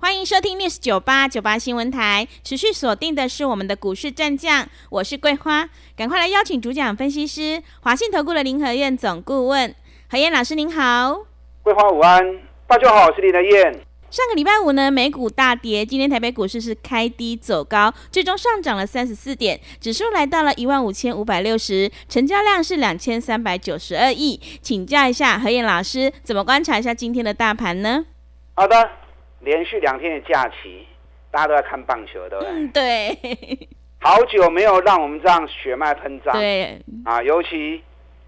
欢迎收听 News 九八九八新闻台，持续锁定的是我们的股市战将，我是桂花，赶快来邀请主讲分析师华信投顾的林和燕总顾问何燕老师，您好。桂花午安，大家好，我是林和燕。上个礼拜五呢，美股大跌，今天台北股市是开低走高，最终上涨了三十四点，指数来到了一万五千五百六十，成交量是两千三百九十二亿。请教一下何燕老师，怎么观察一下今天的大盘呢？好的。连续两天的假期，大家都在看棒球，对不对？嗯，对。好久没有让我们这样血脉喷张。对。啊，尤其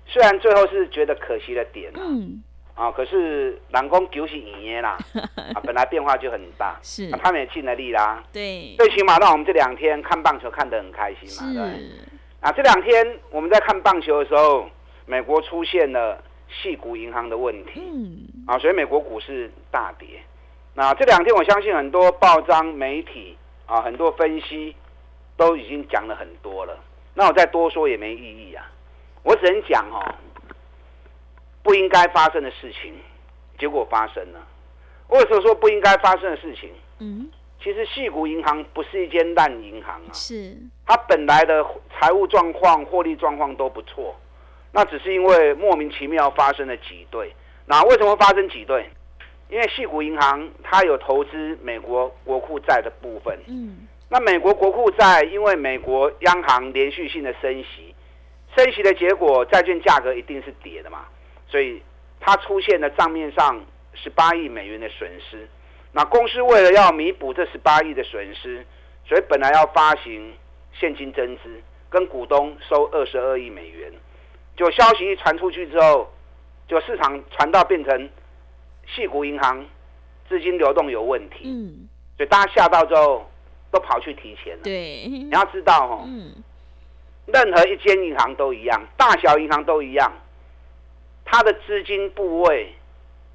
虽然最后是觉得可惜的点啊，嗯。啊，可是蓝工九是赢耶啦，啊，本来变化就很大，是。他们也尽了力啦。对。最起码让我们这两天看棒球看得很开心嘛，对。啊，这两天我们在看棒球的时候，美国出现了系股银行的问题，嗯。啊，所以美国股市大跌。那这两天，我相信很多报章媒体啊，很多分析都已经讲了很多了。那我再多说也没意义啊。我只能讲哦，不应该发生的事情，结果发生了。为什么说不应该发生的事情？嗯，其实细谷银行不是一间烂银行啊。是。它本来的财务状况、获利状况都不错，那只是因为莫名其妙发生了挤兑。那为什么会发生挤兑？因为细谷银行它有投资美国国库债的部分，嗯，那美国国库债因为美国央行连续性的升息，升息的结果债券价格一定是跌的嘛，所以它出现了账面上十八亿美元的损失。那公司为了要弥补这十八亿的损失，所以本来要发行现金增资，跟股东收二十二亿美元。就消息一传出去之后，就市场传到变成。细谷银行资金流动有问题，嗯，所以大家吓到之后都跑去提钱了。对，你要知道哦，嗯，任何一间银行都一样，大小银行都一样，它的资金部位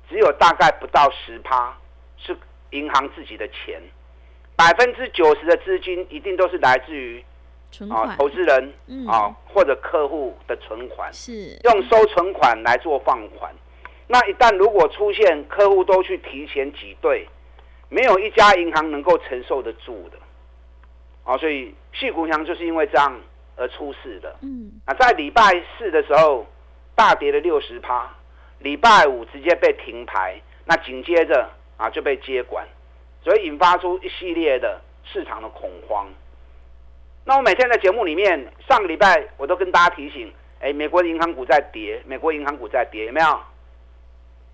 只有大概不到十趴是银行自己的钱，百分之九十的资金一定都是来自于啊投资人啊或者客户的存款，是。用收存款来做放款。那一旦如果出现客户都去提前挤兑，没有一家银行能够承受得住的，啊，所以细股银就是因为这样而出事的。嗯，啊，在礼拜四的时候大跌了六十趴，礼拜五直接被停牌，那紧接着啊就被接管，所以引发出一系列的市场的恐慌。那我每天在节目里面，上个礼拜我都跟大家提醒，哎，美国的银行股在跌，美国银行股在跌，有没有？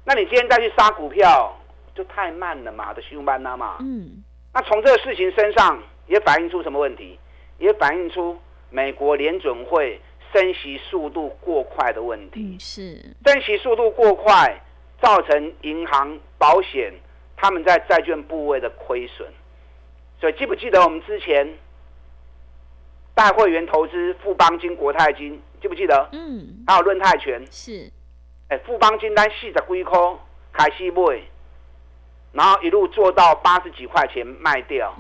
那你今天再去杀股票，就太慢了嘛，的凶班呐嘛。嗯。那从这个事情身上也反映出什么问题？也反映出美国联准会升息速度过快的问题。嗯，是。升息速度过快，造成银行、保险他们在债券部位的亏损。所以记不记得我们之前大会员投资富邦金、国泰金，记不记得？嗯。还有论泰全。是。哎，富邦金单四十几块开始买，然后一路做到八十几块钱卖掉，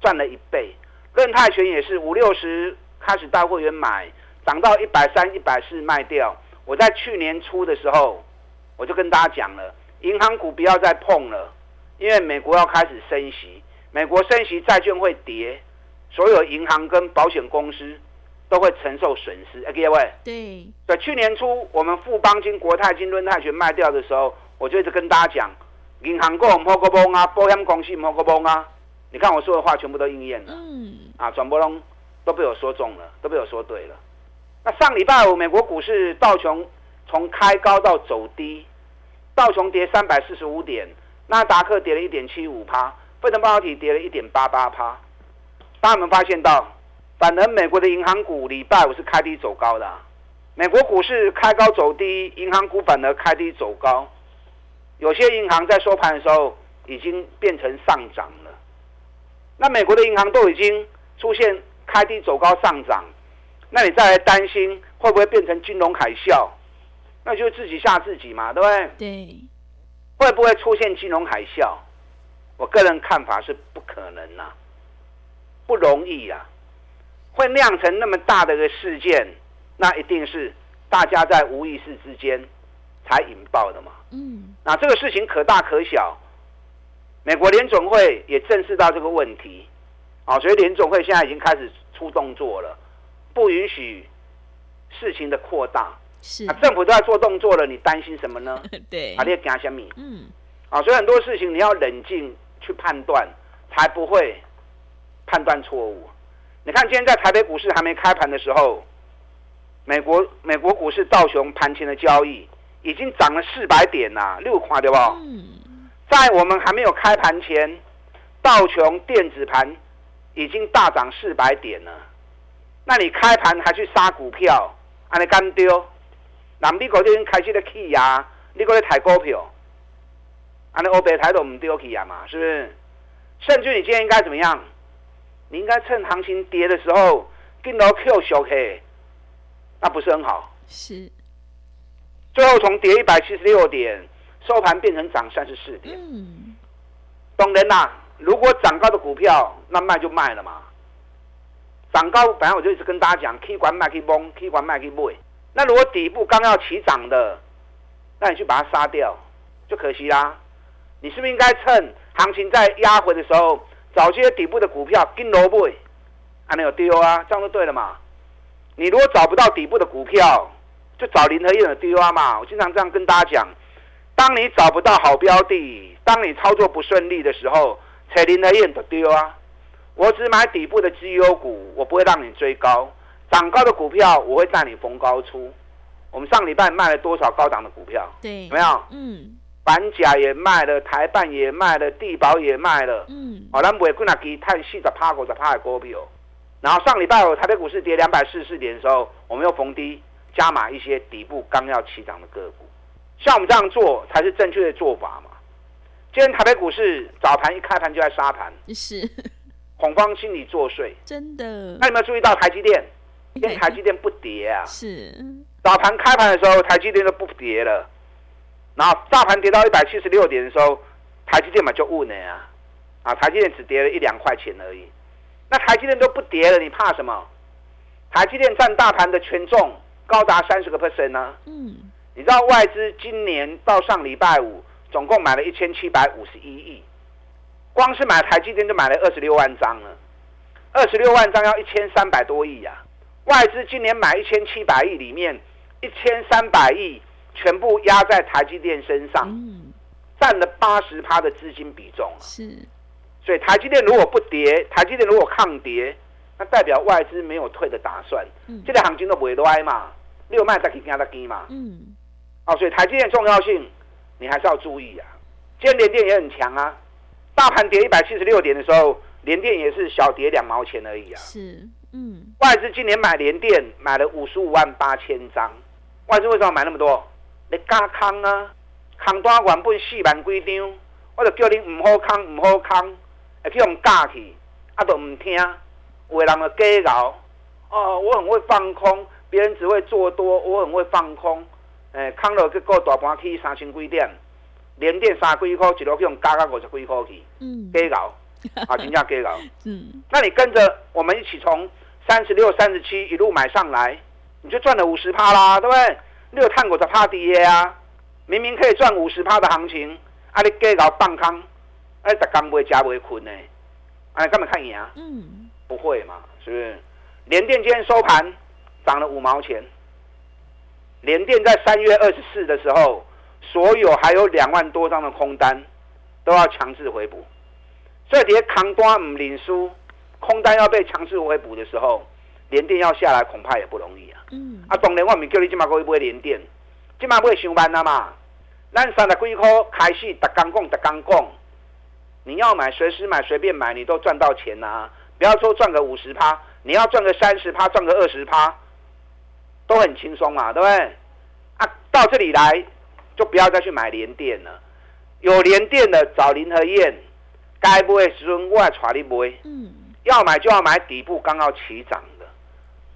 赚了一倍。润泰拳也是五六十开始带会员买，涨到一百三、一百四卖掉。我在去年初的时候，我就跟大家讲了，银行股不要再碰了，因为美国要开始升息，美国升息债券会跌，所有银行跟保险公司。都会承受损失，哎，各位。对。在去年初，我们富邦金、国泰金、润泰全卖掉的时候，我就一直跟大家讲，银行股唔好个崩啊，保险公司唔好个崩啊。你看我说的话全部都应验了。嗯。啊，转播龙都被我说中了，都被我说对了。那上礼拜五，美国股市道琼从开高到走低，道琼跌三百四十五点，纳达克跌了一点七五趴，费城半导体跌了一点八八趴。大家有没有发现到？反而美国的银行股礼拜五是开低走高的，美国股市开高走低，银行股反而开低走高。有些银行在收盘的时候已经变成上涨了。那美国的银行都已经出现开低走高上涨，那你再来担心会不会变成金融海啸？那就自己吓自己嘛，对不对？对，会不会出现金融海啸？我个人看法是不可能呐，不容易呀。会酿成那么大的一个事件，那一定是大家在无意识之间才引爆的嘛。嗯，那这个事情可大可小，美国联总会也正视到这个问题，啊，所以联总会现在已经开始出动作了，不允许事情的扩大。是啊，政府都在做动作了，你担心什么呢？对，啊，你要惊什么？嗯，啊，所以很多事情你要冷静去判断，才不会判断错误。你看，今天在台北股市还没开盘的时候，美国美国股市道琼盘前的交易已经涨了四百点呐，六块对不？嗯。在我们还没有开盘前，道琼电子盘已经大涨四百点了。那你开盘还去杀股票，安尼干丢？那美国已经开始在起呀，你过来抬股票，安尼欧北抬都唔丢起呀嘛，是不是？甚至你今天应该怎么样？你应该趁行情跌的时候跟到 Q 小 K，那不是很好？是。最后从跌一百七十六点收盘变成涨三十四点。嗯。懂人呐？如果涨高的股票，那卖就卖了嘛。涨高，本来我就一直跟大家讲，可以管卖可以崩，可以管卖可以卖。那如果底部刚要起涨的，那你去把它杀掉，就可惜啦。你是不是应该趁行情在压回的时候？找些底部的股票跟萝卜，还能有丢啊？这样就对了嘛。你如果找不到底部的股票，就找林和燕的丢啊嘛。我经常这样跟大家讲：，当你找不到好标的，当你操作不顺利的时候，扯林和燕的丢啊。我只买底部的绩优股，我不会让你追高。涨高的股票，我会带你逢高出。我们上礼拜卖了多少高档的股票？对，有没有？嗯。板甲也卖了，台办也卖了，地保也卖了。嗯，好，咱买几那支碳细的趴股的趴的股票。然后上礼拜五台北股市跌两百四十四点的时候，我们又逢低加码一些底部刚要起涨的个股。像我们这样做才是正确的做法嘛。今天台北股市早盘一开盘就在杀盘，是恐慌心理作祟，真的。那有没有注意到台积电？今天台积电不跌啊？是早盘开盘的时候，台积电都不跌了。然后大盘跌到一百七十六点的时候，台积电嘛就误呢啊，啊台积电只跌了一两块钱而已，那台积电都不跌了，你怕什么？台积电占大盘的权重高达三十个 percent 呢。嗯，你知道外资今年到上礼拜五总共买了一千七百五十一亿，光是买台积电就买了二十六万张了，二十六万张要一千三百多亿呀。外资今年买一千七百亿里面，一千三百亿。全部压在台积电身上，占了八十趴的资金比重。是，所以台积电如果不跌，台积电如果抗跌，那代表外资没有退的打算。嗯，这个行情都不会歪嘛，六卖再去加再低嘛。嗯，哦，所以台积电重要性你还是要注意啊。今天联电也很强啊，大盘跌一百七十六点的时候，联电也是小跌两毛钱而已啊。是，嗯，外资今年买联电买了五十五万八千张，外资为什么买那么多？你加空啊？空单原本四万几张，我就叫你毋好空，毋好空，会去用加去，啊都毋听，有的人就假搞。哦，我很会放空，别人只会做多，我很会放空。诶，空了结果大盘起三千几点，连跌三几箍，一路去用加到五十几箍去，假搞，啊，真正假搞。嗯，那你跟着我们一起从三十六、三十七一路买上来，你就赚了五十趴啦，对不对？你有探过在怕跌啊？明明可以赚五十趴的行情，啊，你给搞放空，哎，逐工袂食袂困呢？哎，干嘛看赢？嗯，不会嘛？是不是？联电今天收盘涨了五毛钱。联电在三月二十四的时候，所有还有两万多张的空单都要强制回补。所以，跌扛单唔领输，空单要被强制回补的时候，联电要下来恐怕也不容易啊。嗯，啊，当然我唔叫你今麦可以买连电，今麦买上班啦嘛。咱三十几块开始，逐刚讲逐刚讲，你要买随时买随便买，你都赚到钱呐。不要说赚个五十趴，你要赚个三十趴，赚个二十趴，都很轻松嘛，对不对？啊，到这里来就不要再去买连电了。有连电的找林和燕，该不会时阵我来带你买。嗯，要买就要买底部刚要起涨。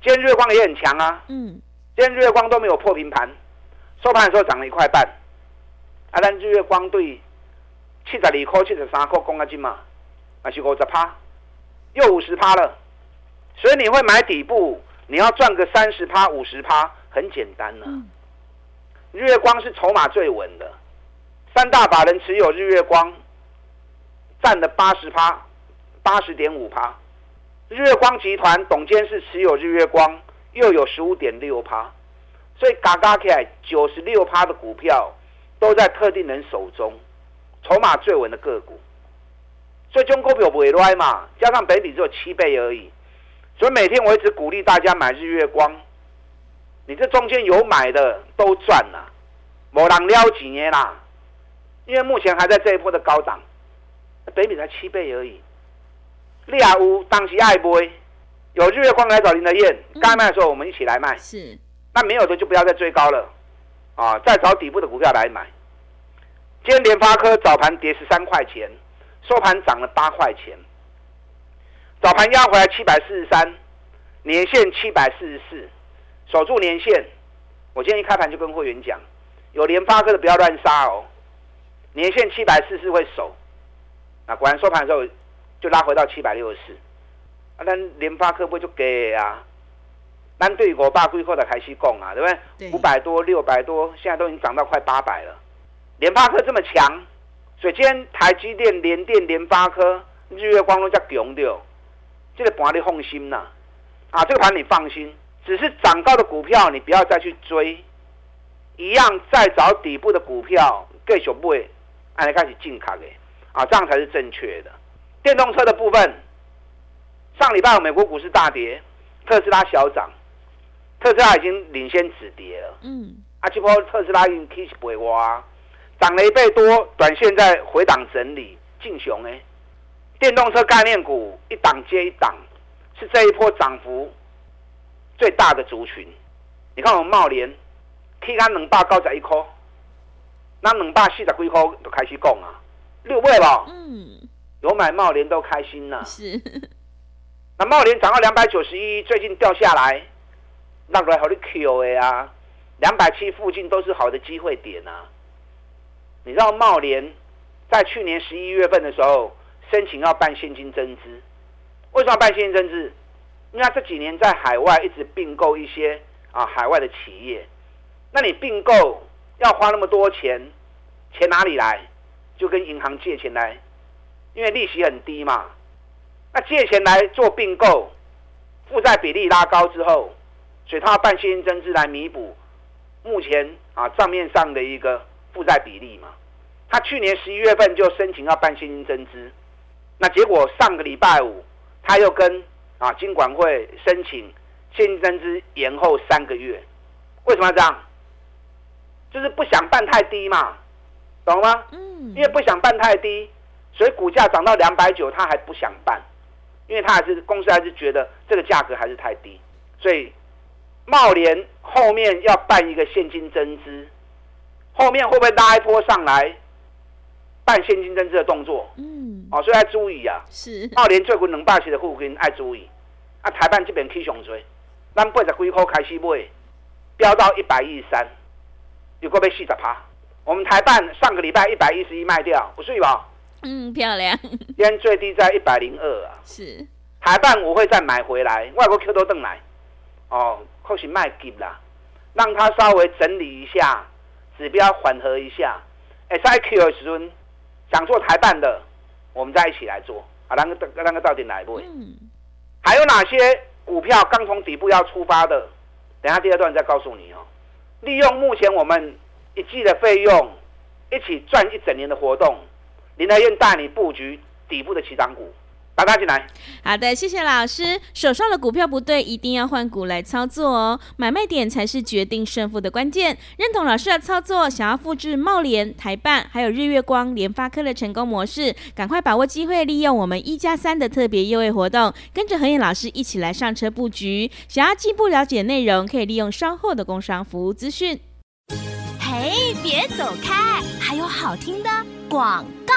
今天日月光也很强啊，嗯，今天日月光都没有破平盘，收盘的时候涨了一块半。啊，但日月光对七十二块、七十三块公斤嘛，那是五十趴，又五十趴了。所以你会买底部，你要赚个三十趴、五十趴，很简单呢、日月光是筹码最稳的，三大把人持有日月光，占了八十趴，八十点五趴。日月光集团董监事持有日月光，又有十五点六趴，所以嘎嘎起来九十六趴的股票都在特定人手中，筹码最稳的个股。所以中股票不会乱嘛，加上北比只有七倍而已，所以每天我一直鼓励大家买日月光。你这中间有买的都赚了，某人撩几年啦，因为目前还在这一波的高档，北米才七倍而已。利亚屋当时爱买，有日月光来找林德燕，该卖的时候我们一起来卖，是，那没有的就不要再追高了，啊，再找底部的股票来买。今天联发科早盘跌十三块钱，收盘涨了八块钱，早盘压回来七百四十三，年线七百四十四，守住年线。我今天一开盘就跟会员讲，有联发科的不要乱杀哦，年线七百四十会守。那果然收盘的时候就拉回到七百六十四，啊，咱联发科不就给啊？咱对五百几块的开始讲啊，对不对？五百多、六百多，现在都已经涨到快八百了。联发科这么强，所以今天台积电、联电、联发科、日月光都叫强掉，这个盘你放心呐、啊，这个盘你放心，只是涨高的股票你不要再去追，一样再找底部的股票继续买，按来开始进卡的啊，这样才是正确的。电动车的部分，上礼拜美国股市大跌，特斯拉小涨，特斯拉已经领先止跌了。嗯，啊，这波特斯拉已经 K 不哇，涨了一倍多，短线在回档整理，进熊哎。电动车概念股一档接一档，是这一波涨幅最大的族群。你看我们茂联，K 干两百九十一块，那两百四十几块就开始讲啊，六倍了，嗯，有买茂联都开心呐、是，那茂联涨到两百九十一，最近掉下来，那来好的 Q A 啊，两百七附近都是好的机会点啊。你知道茂联在去年十一月份的时候申请要办现金增资，为什么要办现金增资？因为他这几年在海外一直并购一些啊海外的企业，那你并购要花那么多钱，钱哪里来？就跟银行借钱来，因为利息很低嘛。那借钱来做并购，负债比例拉高之后，所以他要办现金增资来弥补目前啊账面上的一个负债比例嘛。他去年十一月份就申请要办现金增资，那结果上个礼拜五他又跟啊金管会申请现金增资延后三个月，为什么要这样？就是不想办太低嘛，懂了吗？嗯，因为不想办太低，所以股价涨到两百九，他还不想办，因为他还是公司还是觉得这个价格还是太低，所以茂联后面要办一个现金增资，后面会不会拉一波上来办现金增资的动作？嗯，哦，所以要注意啊！是，茂联最近两百期的附近爱注意，啊，台办这边起上追，咱八十几块开始买，飙到一百一十三，有过被四十趴。我们台办上个礼拜一百一十一卖掉，不是吧？嗯，漂亮，今天最低在一百零二啊。是，台办我会再买回来，外国 Q 都登来，哦，或许卖给啦，让它稍微整理一下，指标缓和一下。哎，S I Q 的时候想做台办的，我们再一起来做啊，那个那个到底来不？嗯，还有哪些股票刚从底部要出发的？等下第二段再告诉你哦。利用目前我们一季的费用，一起赚一整年的活动，林德燕带你布局底部的起涨股，打他进来。好的，谢谢老师。手上的股票不对，一定要换股来操作哦。买卖点才是决定胜负的关键。认同老师的操作，想要复制茂联、台办还有日月光、联发科的成功模式，赶快把握机会，利用我们一加三的特别优惠活动，跟着何燕老师一起来上车布局。想要进一步了解内容，可以利用稍后的工商服务资讯。嘿，别走开，还有好听的广告。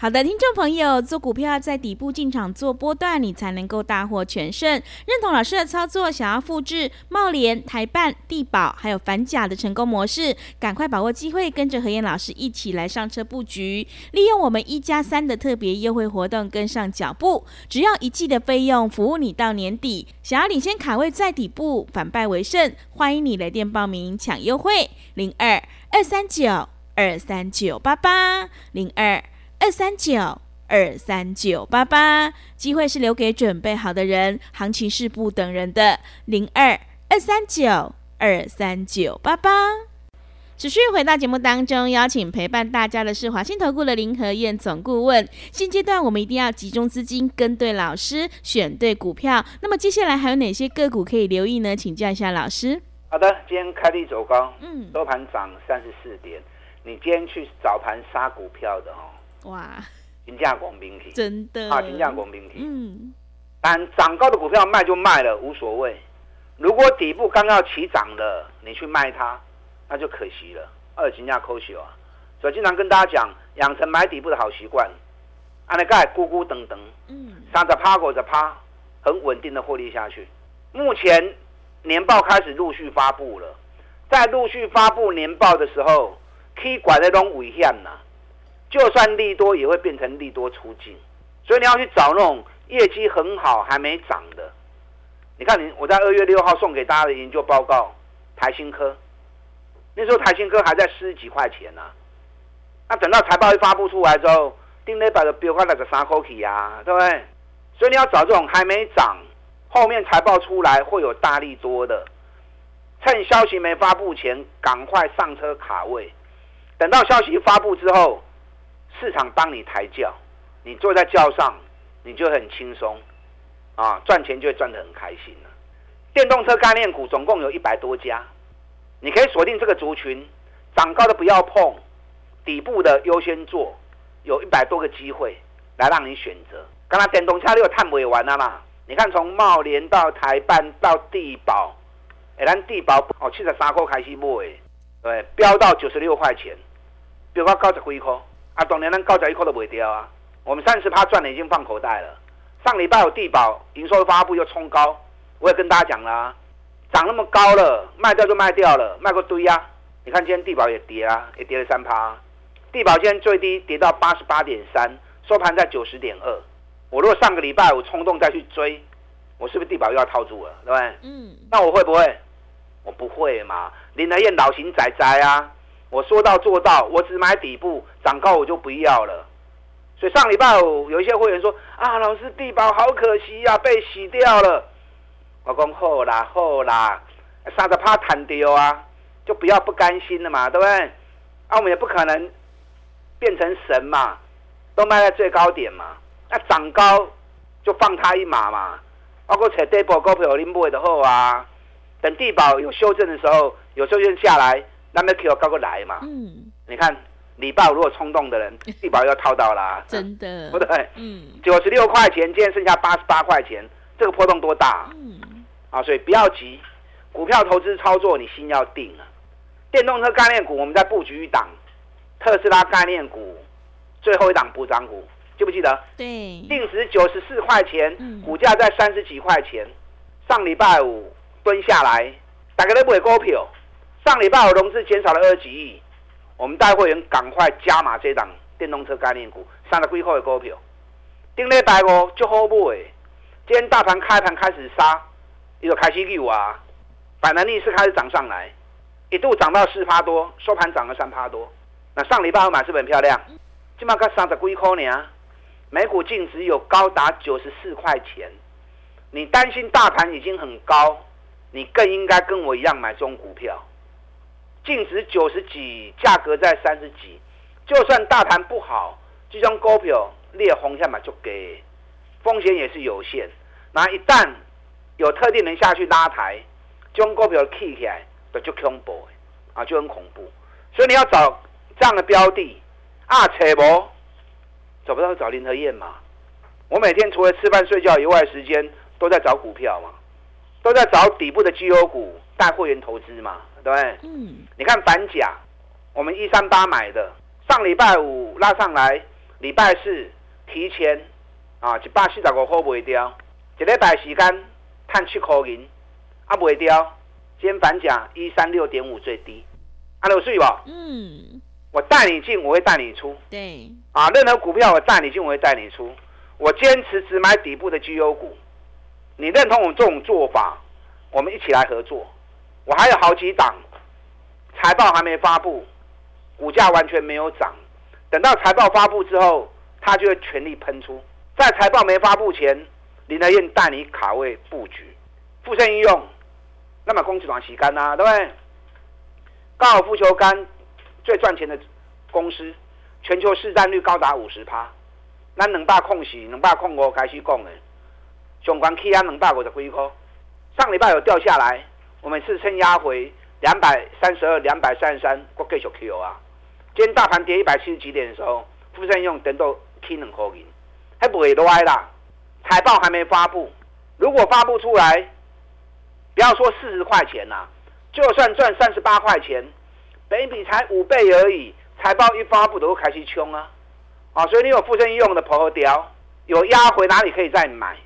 好的，听众朋友，做股票在底部进场做波段，你才能够大获全胜。认同老师的操作，想要复制茂联、台办、地保还有反甲的成功模式，赶快把握机会，跟着何燕老师一起来上车布局，利用我们一加三的特别优惠活动，跟上脚步。只要一季的费用，服务你到年底。想要领先卡位在底部，反败为胜，欢迎你来电报名抢优惠，零二二三九二三九八八零二。二三九二三九八八，机会是留给准备好的人，行情是不等人的。零二二三九二三九八八，持续回到节目当中，邀请陪伴大家的是华信投顾的林和燕总顾问。现阶段我们一定要集中资金，跟对老师，选对股票。那么接下来还有哪些个股可以留意呢？请教一下老师。好的，今天开低走高，嗯，收盘涨三十四点。你今天去早盘杀股票的哦。哇，金价广兵体真的啊，金价广兵体，嗯，但涨高的股票卖就卖了，无所谓。如果底部刚要起涨的，你去卖它，那就可惜了。二金价扣血啊，所以经常跟大家讲，养成买底部的好习惯。安尼盖咕咕噔噔，嗯，三着趴过着趴，很稳定的获利下去。目前年报开始陆续发布了，在陆续发布年报的时候，可以管那种危险呐。就算利多也会变成利多出境，所以你要去找那种业绩很好还没涨的。你看，你我在二月六号送给大家的研究报告，台新科，那时候台新科还在十几块钱呢。那等到财报一发布出来之后，定那百的标快那个三口起呀，对不对？所以你要找这种还没涨，后面财报出来会有大力多的，趁消息没发布前赶快上车卡位，等到消息发布之后。市场帮你抬轿，你坐在轿上，你就很轻松，啊，赚钱就会赚得很开心了。电动车概念股总共有一百多家，你可以锁定这个族群，涨高的不要碰，底部的优先做，有一百多个机会来让你选择。刚才电动车你有探尾完了嘛？你看从茂联到台办到地保，哎，咱地保哦七十三块开始买，对，飙到九十六块钱，飙到九十几块。啊，当年咱高十一块都不会掉啊！我们三十趴赚的已经放口袋了。上礼拜有地保营收发布又冲高，我也跟大家讲了，涨那么高了，卖掉就卖掉了，卖个堆呀！你看今天地保也跌啊，也跌了三趴。地保今天最低跌到八十八点三，收盘在九十点二。我如果上个礼拜我冲动再去追，我是不是地保又要套住了，对不对？嗯。那我会不会？我不会嘛，林德燕老型仔仔啊！我说到做到，我只买底部，涨高我就不要了。所以上礼拜五有一些会员说：“啊，老师地保好可惜呀，被洗掉了。”我讲好啦好啦，三十怕弹丢啊，就不要不甘心了嘛，对不对？啊，我们也不可能变成神嘛，都卖在最高点嘛。那涨高就放他一马嘛。包括扯地保股票你买的好啊，等地保有修正的时候，有修正下来。那没 Q 高过来嘛？嗯，你看礼拜五如果冲动的人，地保要套到啦，真的，不对？嗯，九十六块钱，今天剩下八十八块钱，这个波动多大？嗯，啊，所以不要急，股票投资操作你心要定啊。电动车概念股，我们在布局一档特斯拉概念股，最后一档补涨股，记不记得？对，定时九十四块钱，股价在三十几块钱，上礼拜五蹲下来，大家都不会股票。上礼拜我融资减少了二十几亿，我们带会员赶快加码这档电动车概念股，上了几块的股票，顶礼拜五就好买。今天大盘开盘开始杀，又开始溜啊，反弹逆势开始涨上来，一度涨到四趴多，收盘涨了三趴多。那上礼拜我买是很漂亮，起码才三十几块呢，每股净值有高达九十四块钱。你担心大盘已经很高，你更应该跟我一样买中股票。净值九十几，价格在三十几，就算大盘不好，这张股票裂红下嘛就给，风险也是有限。那一旦有特定人下去拉抬，这种股票 K 起来就恐怖啊，就很恐怖。所以你要找这样的标的啊，扯不找不到找林和燕嘛。我每天除了吃饭睡觉以外，时间都在找股票嘛，都在找底部的绩优股带会员投资嘛。对，嗯，你看反甲，我们一三八买的，上礼拜五拉上来，礼拜四提前啊一百四十五块卖掉，一礼拜时间赚七块银，啊卖掉，今天反甲一三六点五最低，啊有水不？嗯，我带你进，我会带你出。对，啊，任何股票我带你进，我会带你出。我坚持只买底部的绩优股。你认同我这种做法，我们一起来合作。我还有好几档，财报还没发布，股价完全没有涨。等到财报发布之后，它就会全力喷出。在财报没发布前，林德燕带你卡位布局，富盛应用，那么公司短洗干啦，对不对？高尔夫球杆最赚钱的公司，全球市占率高达五十趴。那两百空四，两百空我开始讲的，上关起啊两百五十几块，上礼拜有掉下来，我们是撑压回两百三十二、两百三十三，我继续 Q 啊。今天大盘跌一百七十几点的时候，富盛用等到起两块银，还不会歪啦。财报还没发布，如果发布出来，不要说四十块钱呐，就算赚三十八块钱，本比才五倍而已，财报一发布都开始冲啊！啊，所以你有富盛用的婆婆雕，有压回哪里可以再买？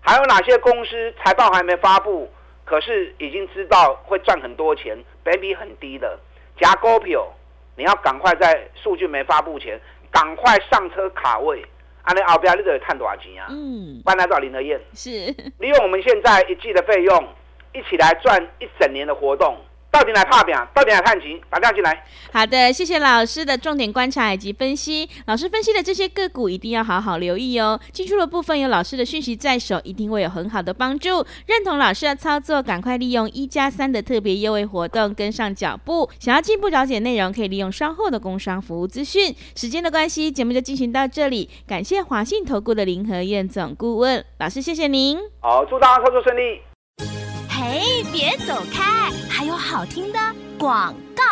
还有哪些公司财报还没发布，可是已经知道会赚很多钱，本比很低的，加股票，你要赶快在数据没发布前，赶快上车卡位。按，你后边你得赚多少钱啊？嗯，搬来到林德燕，是，利用我们现在一季的费用，一起来赚一整年的活动。到底来怕饼，到底来看齐，打电话进来。好的，谢谢老师的重点观察以及分析。老师分析的这些个股一定要好好留意哦。进出的部分有老师的讯息在手，一定会有很好的帮助。认同老师的操作，赶快利用一加三的特别优惠活动跟上脚步。想要进一步了解内容，可以利用稍后的工商服务资讯。时间的关系，节目就进行到这里。感谢华信投顾的林和燕总顾问老师，谢谢您。好，祝大家操作顺利。嘿，别走开，还有好听的广告。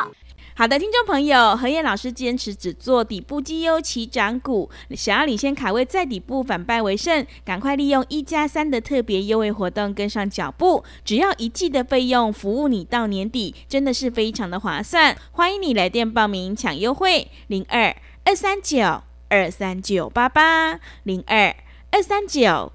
好的，听众朋友，何燕老师坚持只做底部绩优起涨股，想要领先卡位在底部反败为胜，赶快利用一加三的特别优惠活动跟上脚步，只要一季的费用服务你到年底，真的是非常的划算。欢迎你来电报名抢优惠，零二二三九二三九八八零二二三九